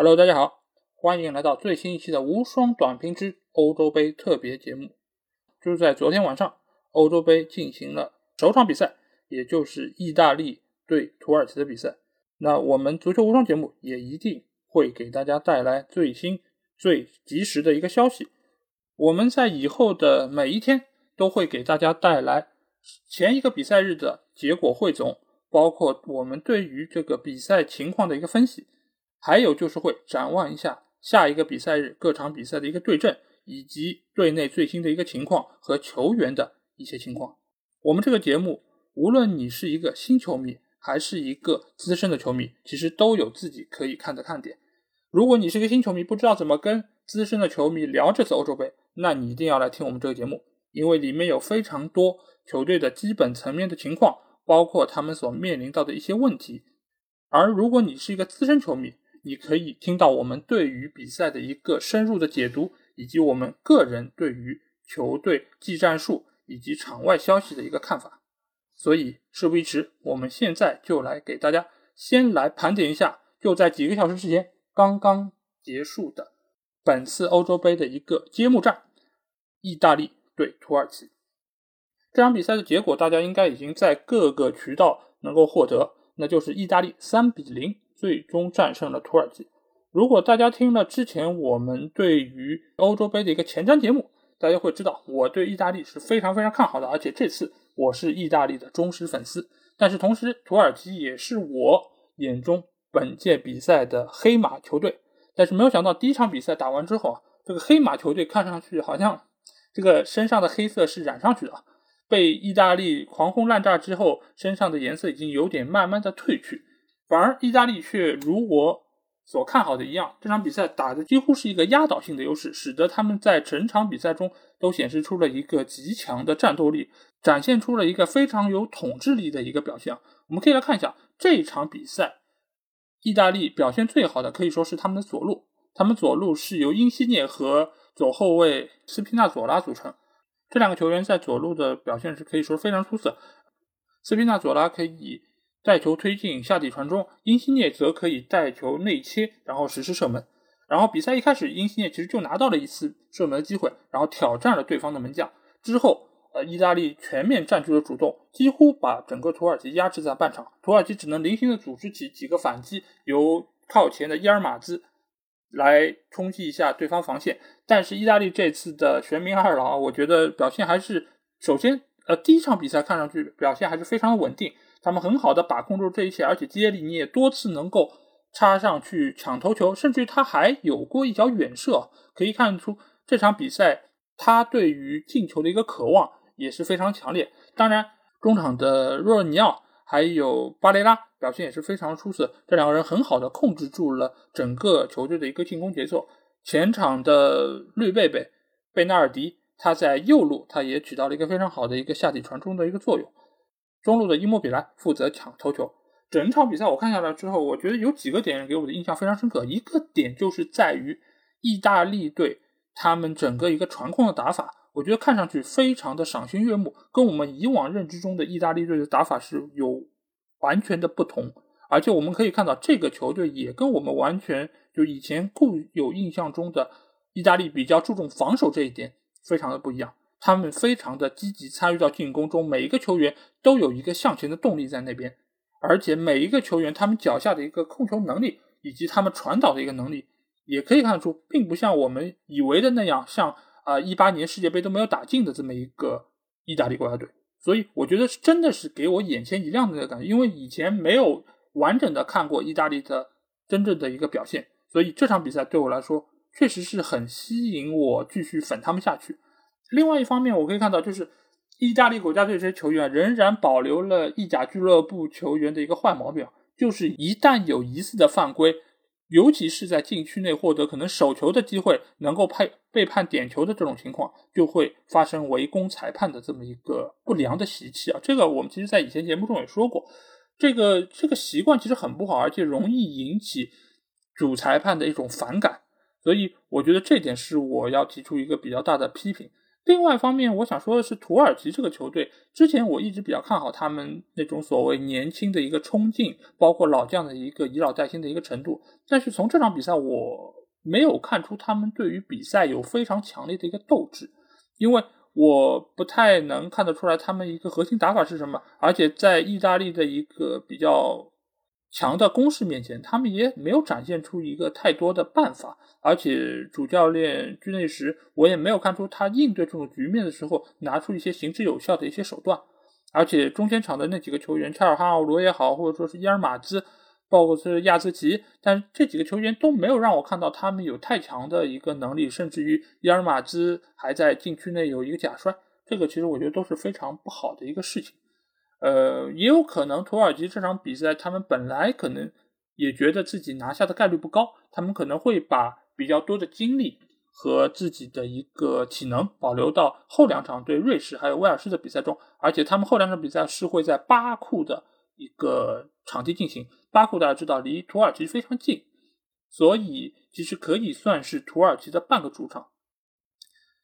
Hello，大家好，欢迎来到最新一期的无双短评之欧洲杯特别节目。就是在昨天晚上，欧洲杯进行了首场比赛，也就是意大利对土耳其的比赛。那我们足球无双节目也一定会给大家带来最新、最及时的一个消息。我们在以后的每一天都会给大家带来前一个比赛日的结果汇总，包括我们对于这个比赛情况的一个分析。还有就是会展望一下下一个比赛日各场比赛的一个对阵，以及队内最新的一个情况和球员的一些情况。我们这个节目，无论你是一个新球迷还是一个资深的球迷，其实都有自己可以看的看点。如果你是个新球迷，不知道怎么跟资深的球迷聊这次欧洲杯，那你一定要来听我们这个节目，因为里面有非常多球队的基本层面的情况，包括他们所面临到的一些问题。而如果你是一个资深球迷，你可以听到我们对于比赛的一个深入的解读，以及我们个人对于球队技战术以及场外消息的一个看法。所以事不宜迟，我们现在就来给大家先来盘点一下，就在几个小时之前刚刚结束的本次欧洲杯的一个揭幕战——意大利对土耳其。这场比赛的结果，大家应该已经在各个渠道能够获得，那就是意大利三比零。最终战胜了土耳其。如果大家听了之前我们对于欧洲杯的一个前瞻节目，大家会知道我对意大利是非常非常看好的，而且这次我是意大利的忠实粉丝。但是同时，土耳其也是我眼中本届比赛的黑马球队。但是没有想到，第一场比赛打完之后啊，这个黑马球队看上去好像这个身上的黑色是染上去的，被意大利狂轰滥炸之后，身上的颜色已经有点慢慢的褪去。反而意大利却如我所看好的一样，这场比赛打的几乎是一个压倒性的优势，使得他们在整场比赛中都显示出了一个极强的战斗力，展现出了一个非常有统治力的一个表现。我们可以来看一下这场比赛，意大利表现最好的可以说是他们的左路，他们左路是由因西涅和左后卫斯皮纳佐拉组成，这两个球员在左路的表现是可以说非常出色。斯皮纳佐拉可以。带球推进下底传中，因西涅则可以带球内切，然后实施射门。然后比赛一开始，因西涅其实就拿到了一次射门的机会，然后挑战了对方的门将。之后，呃，意大利全面占据了主动，几乎把整个土耳其压制在半场。土耳其只能零星的组织起几个反击，由靠前的伊尔马兹来冲击一下对方防线。但是意大利这次的玄冥二郎，我觉得表现还是首先，呃，第一场比赛看上去表现还是非常的稳定。他们很好的把控住这一切，而且基耶利尼也多次能够插上去抢头球，甚至于他还有过一脚远射，可以看出这场比赛他对于进球的一个渴望也是非常强烈。当然，中场的若尔尼奥还有巴雷拉表现也是非常出色，这两个人很好的控制住了整个球队的一个进攻节奏。前场的绿贝贝贝纳尔迪他在右路他也起到了一个非常好的一个下底传中的一个作用。中路的伊莫比莱负责抢头球，整场比赛我看下来之后，我觉得有几个点给我的印象非常深刻。一个点就是在于意大利队他们整个一个传控的打法，我觉得看上去非常的赏心悦目，跟我们以往认知中的意大利队的打法是有完全的不同。而且我们可以看到，这个球队也跟我们完全就以前固有印象中的意大利比较注重防守这一点非常的不一样。他们非常的积极参与到进攻中，每一个球员都有一个向前的动力在那边，而且每一个球员他们脚下的一个控球能力以及他们传导的一个能力，也可以看出，并不像我们以为的那样，像啊一八年世界杯都没有打进的这么一个意大利国家队。所以我觉得是真的是给我眼前一亮的那个感觉，因为以前没有完整的看过意大利的真正的一个表现，所以这场比赛对我来说确实是很吸引我继续粉他们下去。另外一方面，我可以看到，就是意大利国家队这些球员仍然保留了意甲俱乐部球员的一个坏毛病，就是一旦有疑似的犯规，尤其是在禁区内获得可能手球的机会，能够判被判点球的这种情况，就会发生围攻裁判的这么一个不良的习气啊。这个我们其实在以前节目中也说过，这个这个习惯其实很不好，而且容易引起主裁判的一种反感，所以我觉得这点是我要提出一个比较大的批评。另外一方面，我想说的是，土耳其这个球队，之前我一直比较看好他们那种所谓年轻的一个冲劲，包括老将的一个以老带新的一个程度。但是从这场比赛，我没有看出他们对于比赛有非常强烈的一个斗志，因为我不太能看得出来他们一个核心打法是什么，而且在意大利的一个比较。强的攻势面前，他们也没有展现出一个太多的办法，而且主教练居内什，我也没有看出他应对这种局面的时候拿出一些行之有效的一些手段。而且中间场的那几个球员，恰尔哈奥罗也好，或者说是伊尔马兹，包括是亚兹奇，但这几个球员都没有让我看到他们有太强的一个能力，甚至于伊尔马兹还在禁区内有一个假摔，这个其实我觉得都是非常不好的一个事情。呃，也有可能土耳其这场比赛，他们本来可能也觉得自己拿下的概率不高，他们可能会把比较多的精力和自己的一个体能保留到后两场对瑞士还有威尔士的比赛中，而且他们后两场比赛是会在巴库的一个场地进行，巴库大家知道离土耳其非常近，所以其实可以算是土耳其的半个主场。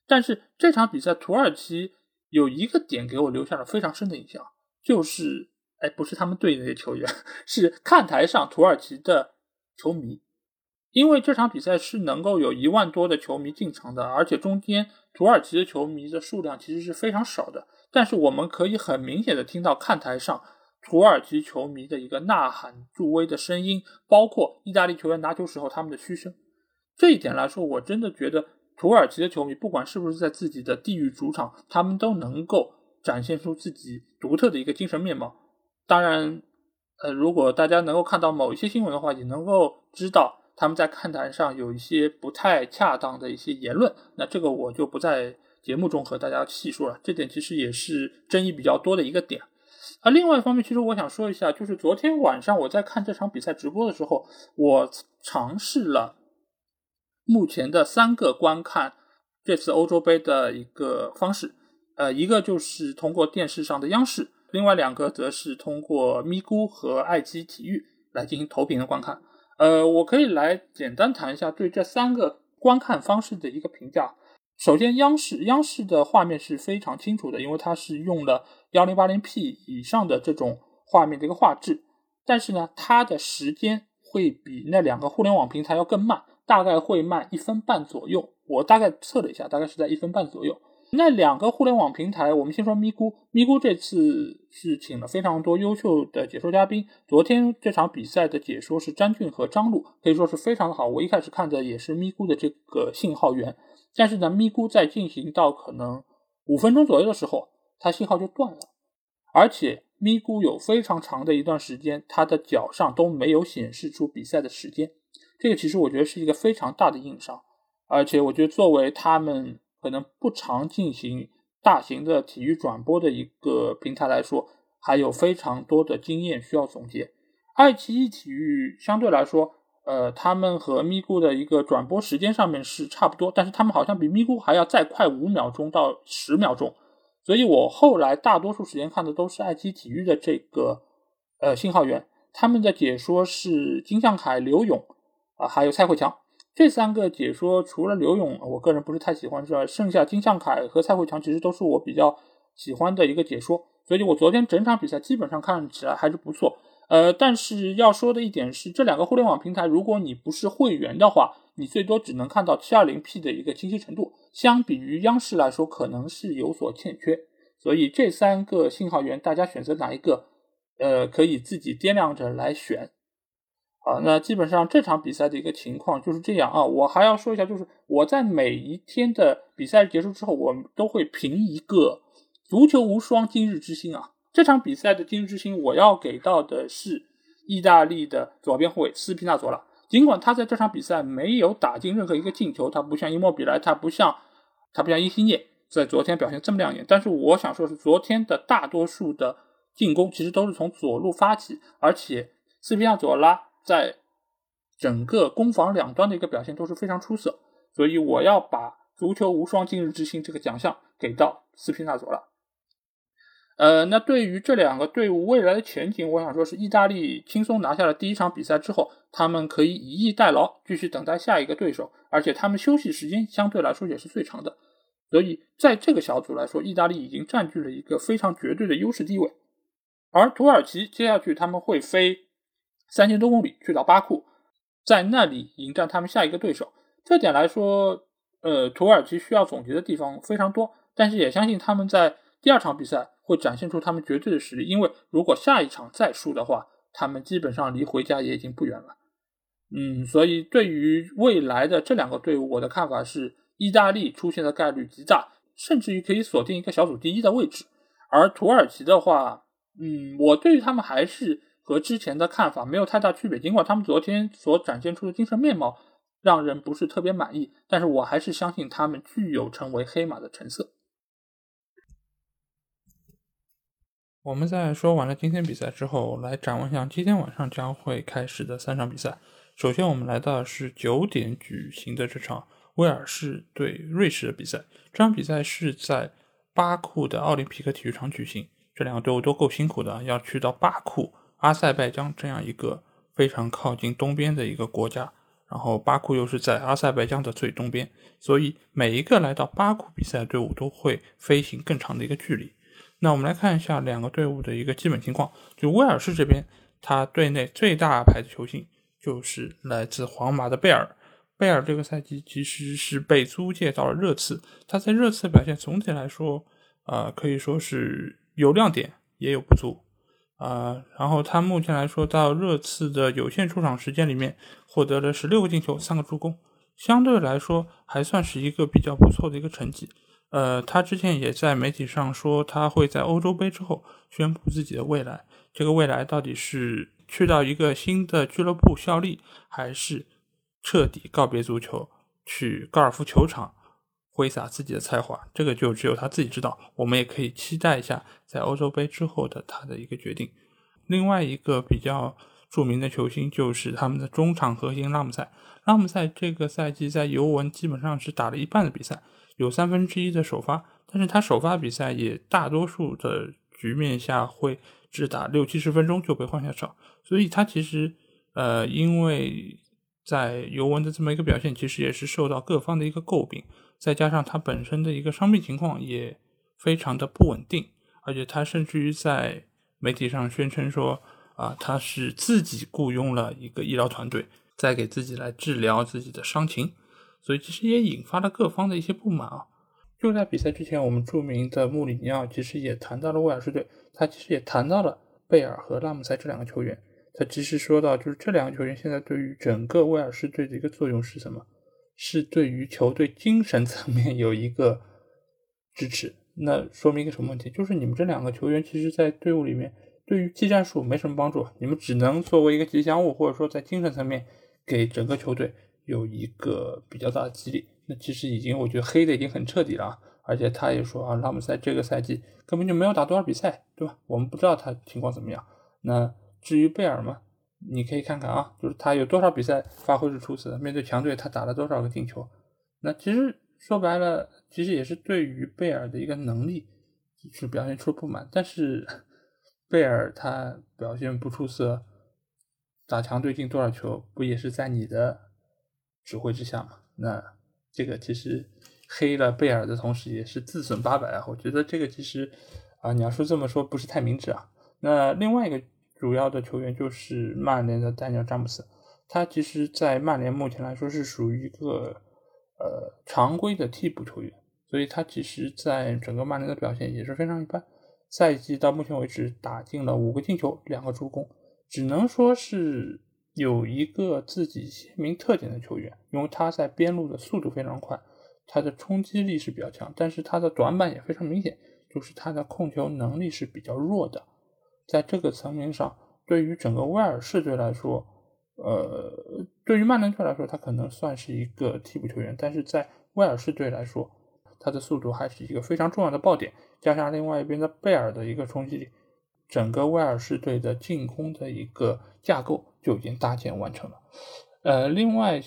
但是这场比赛土耳其有一个点给我留下了非常深的印象。就是，哎，不是他们队那些球员，是看台上土耳其的球迷，因为这场比赛是能够有一万多的球迷进场的，而且中间土耳其的球迷的数量其实是非常少的，但是我们可以很明显的听到看台上土耳其球迷的一个呐喊助威的声音，包括意大利球员拿球时候他们的嘘声，这一点来说，我真的觉得土耳其的球迷不管是不是在自己的地域主场，他们都能够。展现出自己独特的一个精神面貌。当然，呃，如果大家能够看到某一些新闻的话，也能够知道他们在看台上有一些不太恰当的一些言论。那这个我就不在节目中和大家细说了。这点其实也是争议比较多的一个点。而另外一方面，其实我想说一下，就是昨天晚上我在看这场比赛直播的时候，我尝试了目前的三个观看这次欧洲杯的一个方式。呃，一个就是通过电视上的央视，另外两个则是通过咪咕和爱奇艺体育来进行投屏的观看。呃，我可以来简单谈一下对这三个观看方式的一个评价。首先，央视央视的画面是非常清楚的，因为它是用了幺零八零 P 以上的这种画面的一个画质，但是呢，它的时间会比那两个互联网平台要更慢，大概会慢一分半左右。我大概测了一下，大概是在一分半左右。那两个互联网平台，我们先说咪咕。咪咕这次是请了非常多优秀的解说嘉宾。昨天这场比赛的解说是詹俊和张璐，可以说是非常的好。我一开始看的也是咪咕的这个信号源，但是呢，咪咕在进行到可能五分钟左右的时候，它信号就断了，而且咪咕有非常长的一段时间，它的脚上都没有显示出比赛的时间。这个其实我觉得是一个非常大的硬伤，而且我觉得作为他们。可能不常进行大型的体育转播的一个平台来说，还有非常多的经验需要总结。爱奇艺体育相对来说，呃，他们和咪咕的一个转播时间上面是差不多，但是他们好像比咪咕还要再快五秒钟到十秒钟。所以我后来大多数时间看的都是爱奇艺体育的这个呃信号源，他们的解说是金向凯、刘勇啊，还有蔡慧强。这三个解说除了刘勇，我个人不是太喜欢之外，剩下金向凯和蔡慧强其实都是我比较喜欢的一个解说，所以我昨天整场比赛基本上看起来还是不错。呃，但是要说的一点是，这两个互联网平台，如果你不是会员的话，你最多只能看到 720P 的一个清晰程度，相比于央视来说，可能是有所欠缺。所以这三个信号源，大家选择哪一个，呃，可以自己掂量着来选。啊，那基本上这场比赛的一个情况就是这样啊。我还要说一下，就是我在每一天的比赛结束之后，我们都会评一个足球无双今日之星啊。这场比赛的今日之星，我要给到的是意大利的左边后卫斯皮纳佐拉。尽管他在这场比赛没有打进任何一个进球，他不像伊莫比莱，他不像他不像伊西涅在昨天表现这么亮眼。但是我想说是，昨天的大多数的进攻其实都是从左路发起，而且斯皮纳佐拉。在整个攻防两端的一个表现都是非常出色，所以我要把足球无双今日之星这个奖项给到斯皮纳佐拉。呃，那对于这两个队伍未来的前景，我想说是意大利轻松拿下了第一场比赛之后，他们可以以逸待劳，继续等待下一个对手，而且他们休息时间相对来说也是最长的，所以在这个小组来说，意大利已经占据了一个非常绝对的优势地位。而土耳其接下去他们会飞三千多公里去到巴库，在那里迎战他们下一个对手。这点来说，呃，土耳其需要总结的地方非常多，但是也相信他们在第二场比赛会展现出他们绝对的实力。因为如果下一场再输的话，他们基本上离回家也已经不远了。嗯，所以对于未来的这两个队伍，我的看法是。意大利出现的概率极大，甚至于可以锁定一个小组第一的位置。而土耳其的话，嗯，我对于他们还是和之前的看法没有太大区别。尽管他们昨天所展现出的精神面貌让人不是特别满意，但是我还是相信他们具有成为黑马的成色。我们在说完了今天比赛之后，来展望一下今天晚上将会开始的三场比赛。首先，我们来到的是九点举行的这场。威尔士对瑞士的比赛，这场比赛是在巴库的奥林匹克体育场举行。这两个队伍都够辛苦的，要去到巴库、阿塞拜疆这样一个非常靠近东边的一个国家，然后巴库又是在阿塞拜疆的最东边，所以每一个来到巴库比赛的队伍都会飞行更长的一个距离。那我们来看一下两个队伍的一个基本情况。就威尔士这边，他队内最大牌的球星就是来自皇马的贝尔。贝尔这个赛季其实是被租借到了热刺，他在热刺的表现总体来说，呃，可以说是有亮点也有不足，啊，然后他目前来说到热刺的有限出场时间里面获得了十六个进球，三个助攻，相对来说还算是一个比较不错的一个成绩。呃，他之前也在媒体上说他会在欧洲杯之后宣布自己的未来，这个未来到底是去到一个新的俱乐部效力，还是？彻底告别足球，去高尔夫球场挥洒自己的才华，这个就只有他自己知道。我们也可以期待一下，在欧洲杯之后的他的一个决定。另外一个比较著名的球星就是他们的中场核心拉姆塞。拉姆塞这个赛季在尤文基本上是打了一半的比赛，有三分之一的首发，但是他首发比赛也大多数的局面下会只打六七十分钟就被换下场，所以他其实呃因为。在尤文的这么一个表现，其实也是受到各方的一个诟病，再加上他本身的一个伤病情况也非常的不稳定，而且他甚至于在媒体上宣称说，啊，他是自己雇佣了一个医疗团队，在给自己来治疗自己的伤情，所以其实也引发了各方的一些不满啊。就在比赛之前，我们著名的穆里尼奥其实也谈到了威尔士队，他其实也谈到了贝尔和拉姆塞这两个球员。他其实说到，就是这两个球员现在对于整个威尔士队的一个作用是什么？是对于球队精神层面有一个支持。那说明一个什么问题？就是你们这两个球员其实，在队伍里面对于技战术没什么帮助，你们只能作为一个吉祥物，或者说在精神层面给整个球队有一个比较大的激励。那其实已经，我觉得黑的已经很彻底了。而且他也说啊，拉姆塞这个赛季根本就没有打多少比赛，对吧？我们不知道他情况怎么样。那至于贝尔嘛，你可以看看啊，就是他有多少比赛发挥是出色的，面对强队他打了多少个进球。那其实说白了，其实也是对于贝尔的一个能力是表现出了不满。但是 贝尔他表现不出色，打强队进多少球，不也是在你的指挥之下吗？那这个其实黑了贝尔的同时，也是自损八百啊。我觉得这个其实啊，你要说这么说不是太明智啊。那另外一个。主要的球员就是曼联的丹尼尔詹姆斯，他其实，在曼联目前来说是属于一个呃常规的替补球员，所以他其实在整个曼联的表现也是非常一般。赛季到目前为止打进了五个进球，两个助攻，只能说是有一个自己鲜明特点的球员，因为他在边路的速度非常快，他的冲击力是比较强，但是他的短板也非常明显，就是他的控球能力是比较弱的。在这个层面上，对于整个威尔士队来说，呃，对于曼联队来说，他可能算是一个替补球员，但是在威尔士队来说，他的速度还是一个非常重要的爆点，加上另外一边的贝尔的一个冲击力，整个威尔士队的进攻的一个架构就已经搭建完成了。呃，另外，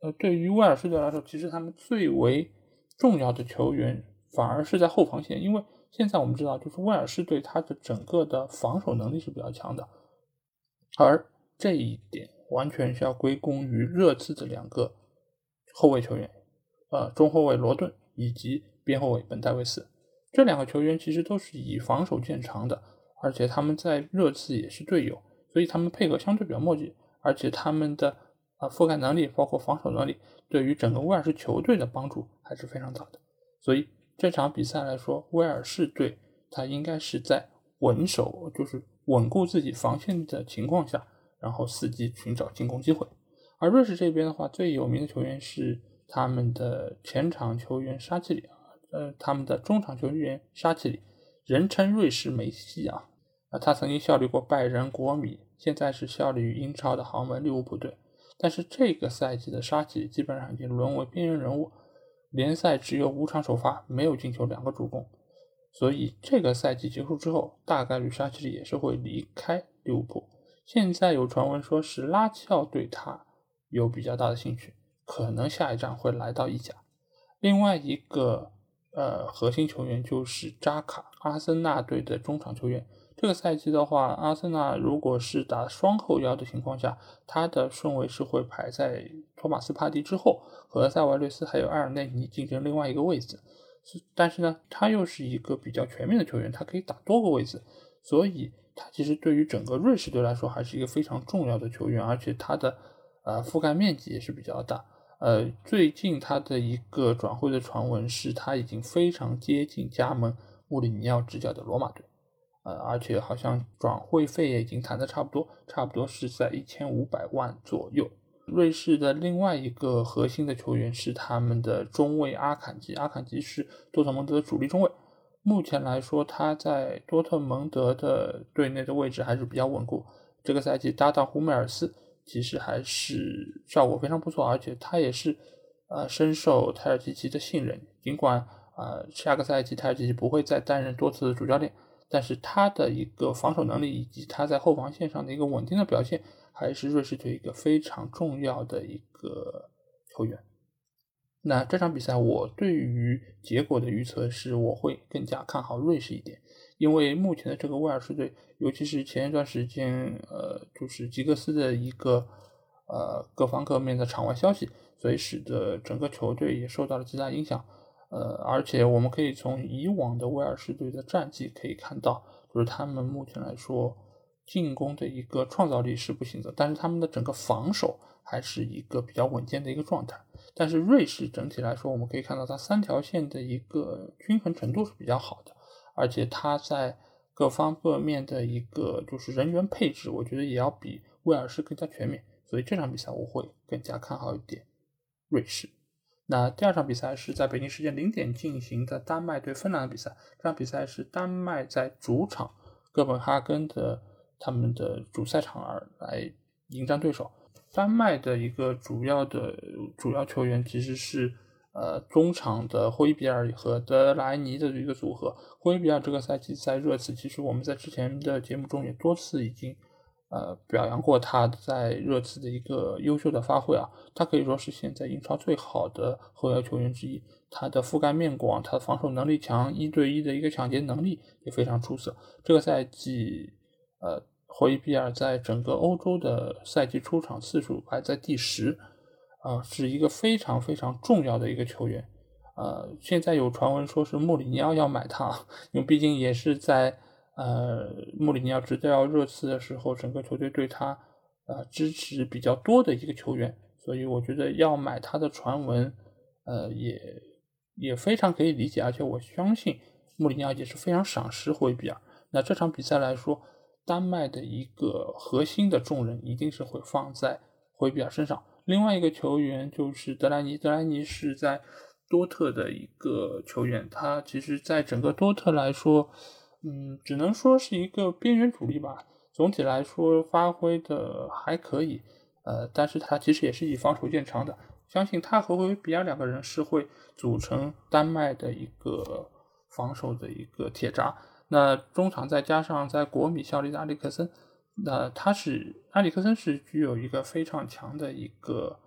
呃，对于威尔士队来说，其实他们最为重要的球员反而是在后防线，因为。现在我们知道，就是威尔士队他的整个的防守能力是比较强的，而这一点完全是要归功于热刺的两个后卫球员，呃，中后卫罗顿以及边后卫本戴维斯。这两个球员其实都是以防守见长的，而且他们在热刺也是队友，所以他们配合相对比较默契，而且他们的啊覆盖能力，包括防守能力，对于整个威尔士球队的帮助还是非常大的。所以这场比赛来说，威尔士队他应该是在稳守，就是稳固自己防线的情况下，然后伺机寻找进攻机会。而瑞士这边的话，最有名的球员是他们的前场球员沙奇里啊，呃，他们的中场球员沙奇里，人称瑞士梅西啊，啊，他曾经效力过拜仁、国米，现在是效力于英超的豪门利物浦队。但是这个赛季的沙奇基本上已经沦为边缘人物。联赛只有五场首发，没有进球，两个助攻，所以这个赛季结束之后，大概率沙奇里也是会离开利物浦。现在有传闻说是拉齐奥对他有比较大的兴趣，可能下一站会来到意甲。另外一个呃核心球员就是扎卡，阿森纳队的中场球员。这个赛季的话，阿森纳如果是打双后腰的情况下，他的顺位是会排在托马斯帕蒂之后，和塞瓦略斯还有埃尔内尼竞争另外一个位置。但是呢，他又是一个比较全面的球员，他可以打多个位置，所以他其实对于整个瑞士队来说还是一个非常重要的球员，而且他的呃覆盖面积也是比较大。呃，最近他的一个转会的传闻是，他已经非常接近加盟穆里尼奥执教的罗马队。呃，而且好像转会费也已经谈的差不多，差不多是在一千五百万左右。瑞士的另外一个核心的球员是他们的中卫阿坎吉，阿坎吉是多特蒙德的主力中卫。目前来说，他在多特蒙德的队内的位置还是比较稳固。这个赛季搭档胡梅尔斯，其实还是效果非常不错，而且他也是呃深受泰尔吉奇的信任。尽管啊下个赛季泰尔吉奇不会再担任多次主教练。但是他的一个防守能力以及他在后防线上的一个稳定的表现，还是瑞士队一个非常重要的一个球员。那这场比赛我对于结果的预测是，我会更加看好瑞士一点，因为目前的这个威尔士队，尤其是前一段时间，呃，就是吉格斯的一个呃各方各面的场外消息，所以使得整个球队也受到了极大影响。呃，而且我们可以从以往的威尔士队的战绩可以看到，就是他们目前来说进攻的一个创造力是不行的，但是他们的整个防守还是一个比较稳健的一个状态。但是瑞士整体来说，我们可以看到它三条线的一个均衡程度是比较好的，而且他在各方各面的一个就是人员配置，我觉得也要比威尔士更加全面。所以这场比赛我会更加看好一点瑞士。那第二场比赛是在北京时间零点进行的丹麦对芬兰的比赛。这场比赛是丹麦在主场哥本哈根的他们的主赛场而来迎战对手。丹麦的一个主要的主要球员其实是呃中场的霍伊比尔和德莱尼的一个组合。霍伊比尔这个赛季在热刺，其实我们在之前的节目中也多次已经。呃，表扬过他在热刺的一个优秀的发挥啊，他可以说是现在英超最好的后腰球员之一。他的覆盖面广，他的防守能力强，一对一的一个抢劫能力也非常出色。这个赛季，呃，霍伊比尔在整个欧洲的赛季出场次数排在第十，啊，是一个非常非常重要的一个球员。呃，现在有传闻说是穆里尼奥要买他，因为毕竟也是在。呃，穆里尼奥执教热刺的时候，整个球队对他呃支持比较多的一个球员，所以我觉得要买他的传闻，呃，也也非常可以理解，而且我相信穆里尼奥也是非常赏识霍伊比尔。那这场比赛来说，丹麦的一个核心的重任一定是会放在霍伊比尔身上。另外一个球员就是德莱尼，德莱尼是在多特的一个球员，他其实在整个多特来说。嗯，只能说是一个边缘主力吧。总体来说，发挥的还可以。呃，但是他其实也是以防守见长的。相信他和维比亚两个人是会组成丹麦的一个防守的一个铁闸。那中场再加上在国米效力的阿里克森，那他是埃里克森是具有一个非常强的一个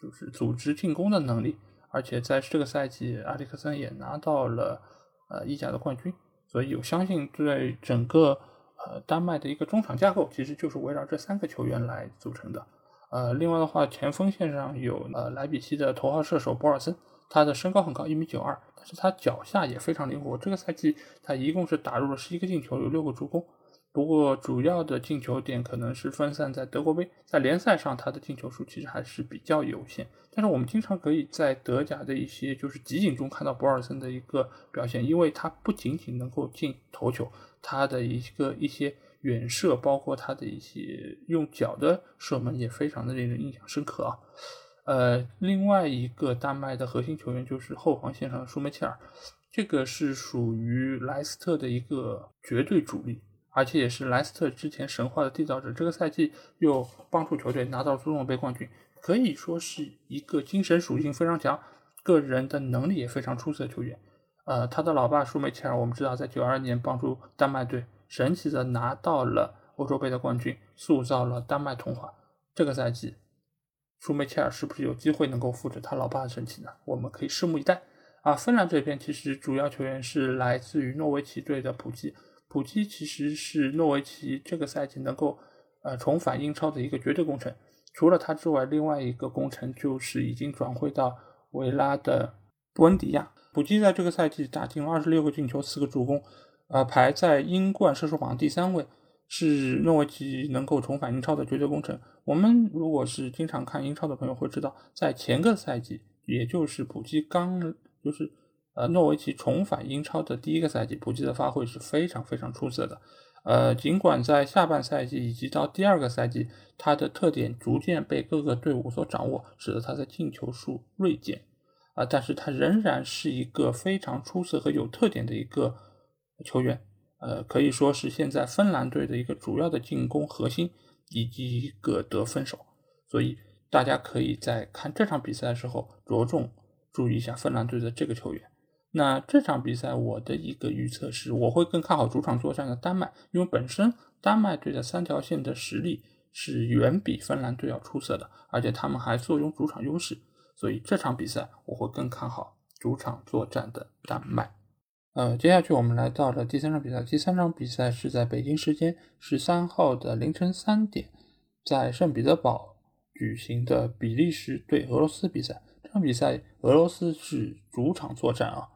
就是组织进攻的能力，而且在这个赛季，埃里克森也拿到了呃意甲的冠军。所以，我相信对整个呃丹麦的一个中场架构，其实就是围绕这三个球员来组成的。呃，另外的话，前锋线上有呃莱比锡的头号射手博尔森，他的身高很高，一米九二，但是他脚下也非常灵活。这个赛季他一共是打入了十一个进球，有六个助攻。不过主要的进球点可能是分散在德国杯，在联赛上他的进球数其实还是比较有限。但是我们经常可以在德甲的一些就是集锦中看到博尔森的一个表现，因为他不仅仅能够进头球，他的一个一些。远射，包括他的一些用脚的射门也非常的令人印象深刻啊。呃，另外一个丹麦的核心球员就是后防线上的舒梅切尔，这个是属于莱斯特的一个绝对主力，而且也是莱斯特之前神话的缔造者。这个赛季又帮助球队拿到足总杯冠军，可以说是一个精神属性非常强、个人的能力也非常出色的球员。呃，他的老爸舒梅切尔，我们知道在九二年帮助丹麦队。神奇的拿到了欧洲杯的冠军，塑造了丹麦童话。这个赛季，舒梅切尔是不是有机会能够复制他老爸的神奇呢？我们可以拭目以待。啊，芬兰这边其实主要球员是来自于诺维奇队的普基。普基其实是诺维奇这个赛季能够呃重返英超的一个绝对功臣。除了他之外，另外一个功臣就是已经转会到维拉的布恩迪亚。普基在这个赛季打进了二十六个进球，四个助攻。呃，排在英冠射手榜第三位，是诺维奇能够重返英超的绝对功臣。我们如果是经常看英超的朋友会知道，在前个赛季，也就是普基刚就是呃诺维奇重返英超的第一个赛季，普吉的发挥是非常非常出色的。呃，尽管在下半赛季以及到第二个赛季，他的特点逐渐被各个队伍所掌握，使得他的进球数锐减啊，但是他仍然是一个非常出色和有特点的一个。球员，呃，可以说是现在芬兰队的一个主要的进攻核心以及一个得分手，所以大家可以在看这场比赛的时候着重注意一下芬兰队的这个球员。那这场比赛我的一个预测是，我会更看好主场作战的丹麦，因为本身丹麦队的三条线的实力是远比芬兰队要出色的，而且他们还坐拥主场优势，所以这场比赛我会更看好主场作战的丹麦。呃，接下去我们来到了第三场比赛。第三场比赛是在北京时间十三号的凌晨三点，在圣彼得堡举行的比利时对俄罗斯比赛。这场比赛俄罗斯是主场作战啊。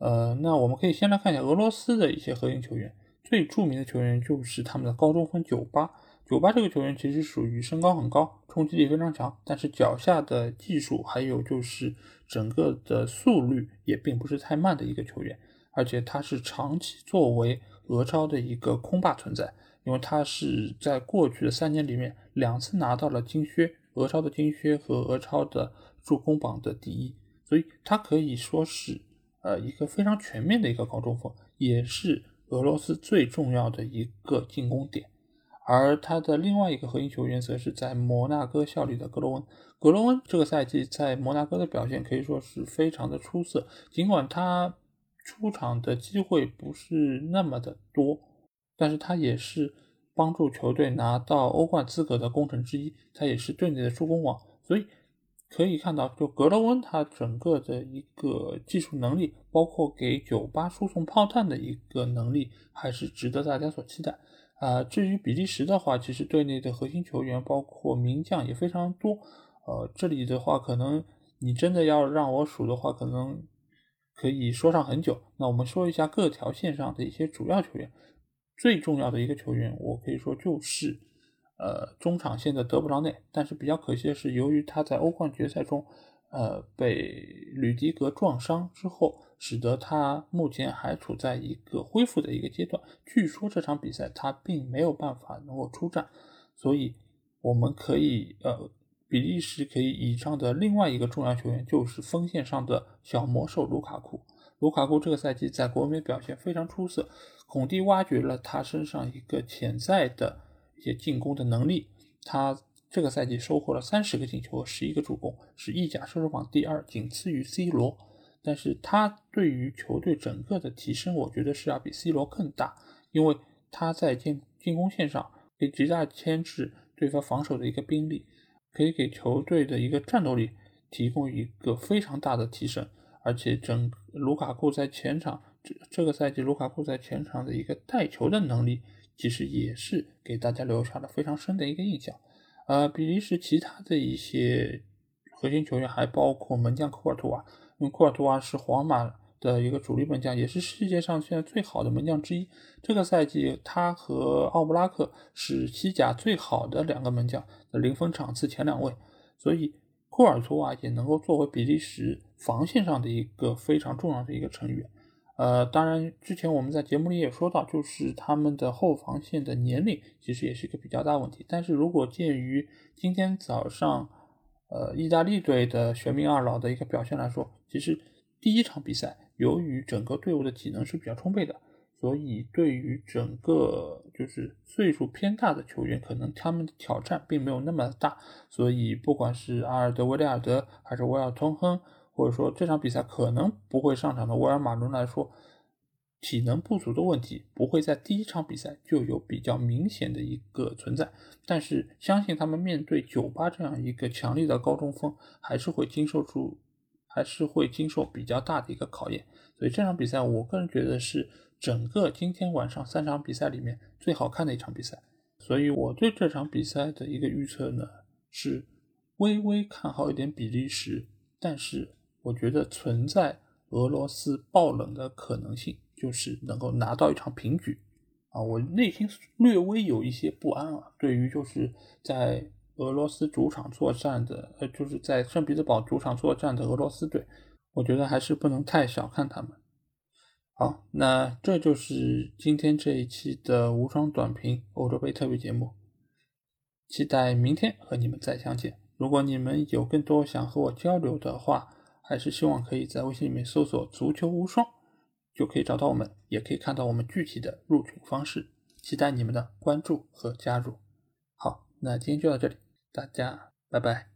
呃，那我们可以先来看一下俄罗斯的一些核心球员。最著名的球员就是他们的高中锋九八。九八这个球员其实属于身高很高、冲击力非常强，但是脚下的技术还有就是整个的速率也并不是太慢的一个球员。而且他是长期作为俄超的一个空霸存在，因为他是在过去的三年里面两次拿到了金靴，俄超的金靴和俄超的助攻榜的第一，所以他可以说是呃一个非常全面的一个高中锋，也是俄罗斯最重要的一个进攻点。而他的另外一个核心球员则是在摩纳哥效力的格罗温，格罗温这个赛季在摩纳哥的表现可以说是非常的出色，尽管他。出场的机会不是那么的多，但是他也是帮助球队拿到欧冠资格的功臣之一，他也是队内的助攻王，所以可以看到，就格罗温他整个的一个技术能力，包括给酒吧输送炮弹的一个能力，还是值得大家所期待啊。至于比利时的话，其实队内的核心球员包括名将也非常多，呃，这里的话可能你真的要让我数的话，可能。可以说上很久。那我们说一下各条线上的一些主要球员。最重要的一个球员，我可以说就是，呃，中场线的德布劳内。但是比较可惜的是，由于他在欧冠决赛中，呃，被吕迪格撞伤之后，使得他目前还处在一个恢复的一个阶段。据说这场比赛他并没有办法能够出战，所以我们可以呃。比利时可以倚仗的另外一个重要球员就是锋线上的小魔兽卢卡库。卢卡库这个赛季在国米表现非常出色，孔蒂挖掘了他身上一个潜在的一些进攻的能力。他这个赛季收获了三十个进球和十一个助攻，是意甲射手榜第二，仅次于 C 罗。但是他对于球队整个的提升，我觉得是要比 C 罗更大，因为他在进进攻线上可以极大牵制对方防守的一个兵力。可以给球队的一个战斗力提供一个非常大的提升，而且整卢卡库在前场这这个赛季，卢卡库在前场的一个带球的能力，其实也是给大家留下了非常深的一个印象。呃，比利时其他的一些核心球员还包括门将库尔图瓦，因为库尔图瓦是皇马的一个主力门将，也是世界上现在最好的门将之一。这个赛季他和奥布拉克是西甲最好的两个门将的零分场次前两位，所以库尔图瓦也能够作为比利时防线上的一个非常重要的一个成员。呃，当然，之前我们在节目里也说到，就是他们的后防线的年龄其实也是一个比较大问题。但是如果鉴于今天早上，呃，意大利队的玄冥二老的一个表现来说，其实第一场比赛由于整个队伍的体能是比较充沛的，所以对于整个就是岁数偏大的球员，可能他们的挑战并没有那么大。所以不管是阿尔德维利尔德还是威尔通亨。或者说这场比赛可能不会上场的沃尔马伦来说，体能不足的问题不会在第一场比赛就有比较明显的一个存在，但是相信他们面对酒吧这样一个强力的高中锋，还是会经受住，还是会经受比较大的一个考验。所以这场比赛，我个人觉得是整个今天晚上三场比赛里面最好看的一场比赛。所以我对这场比赛的一个预测呢，是微微看好一点比利时，但是。我觉得存在俄罗斯爆冷的可能性，就是能够拿到一场平局啊！我内心略微有一些不安啊。对于就是在俄罗斯主场作战的，呃，就是在圣彼得堡主场作战的俄罗斯队，我觉得还是不能太小看他们。好，那这就是今天这一期的无双短评欧洲杯特别节目，期待明天和你们再相见。如果你们有更多想和我交流的话，还是希望可以在微信里面搜索“足球无双”，就可以找到我们，也可以看到我们具体的入群方式。期待你们的关注和加入。好，那今天就到这里，大家拜拜。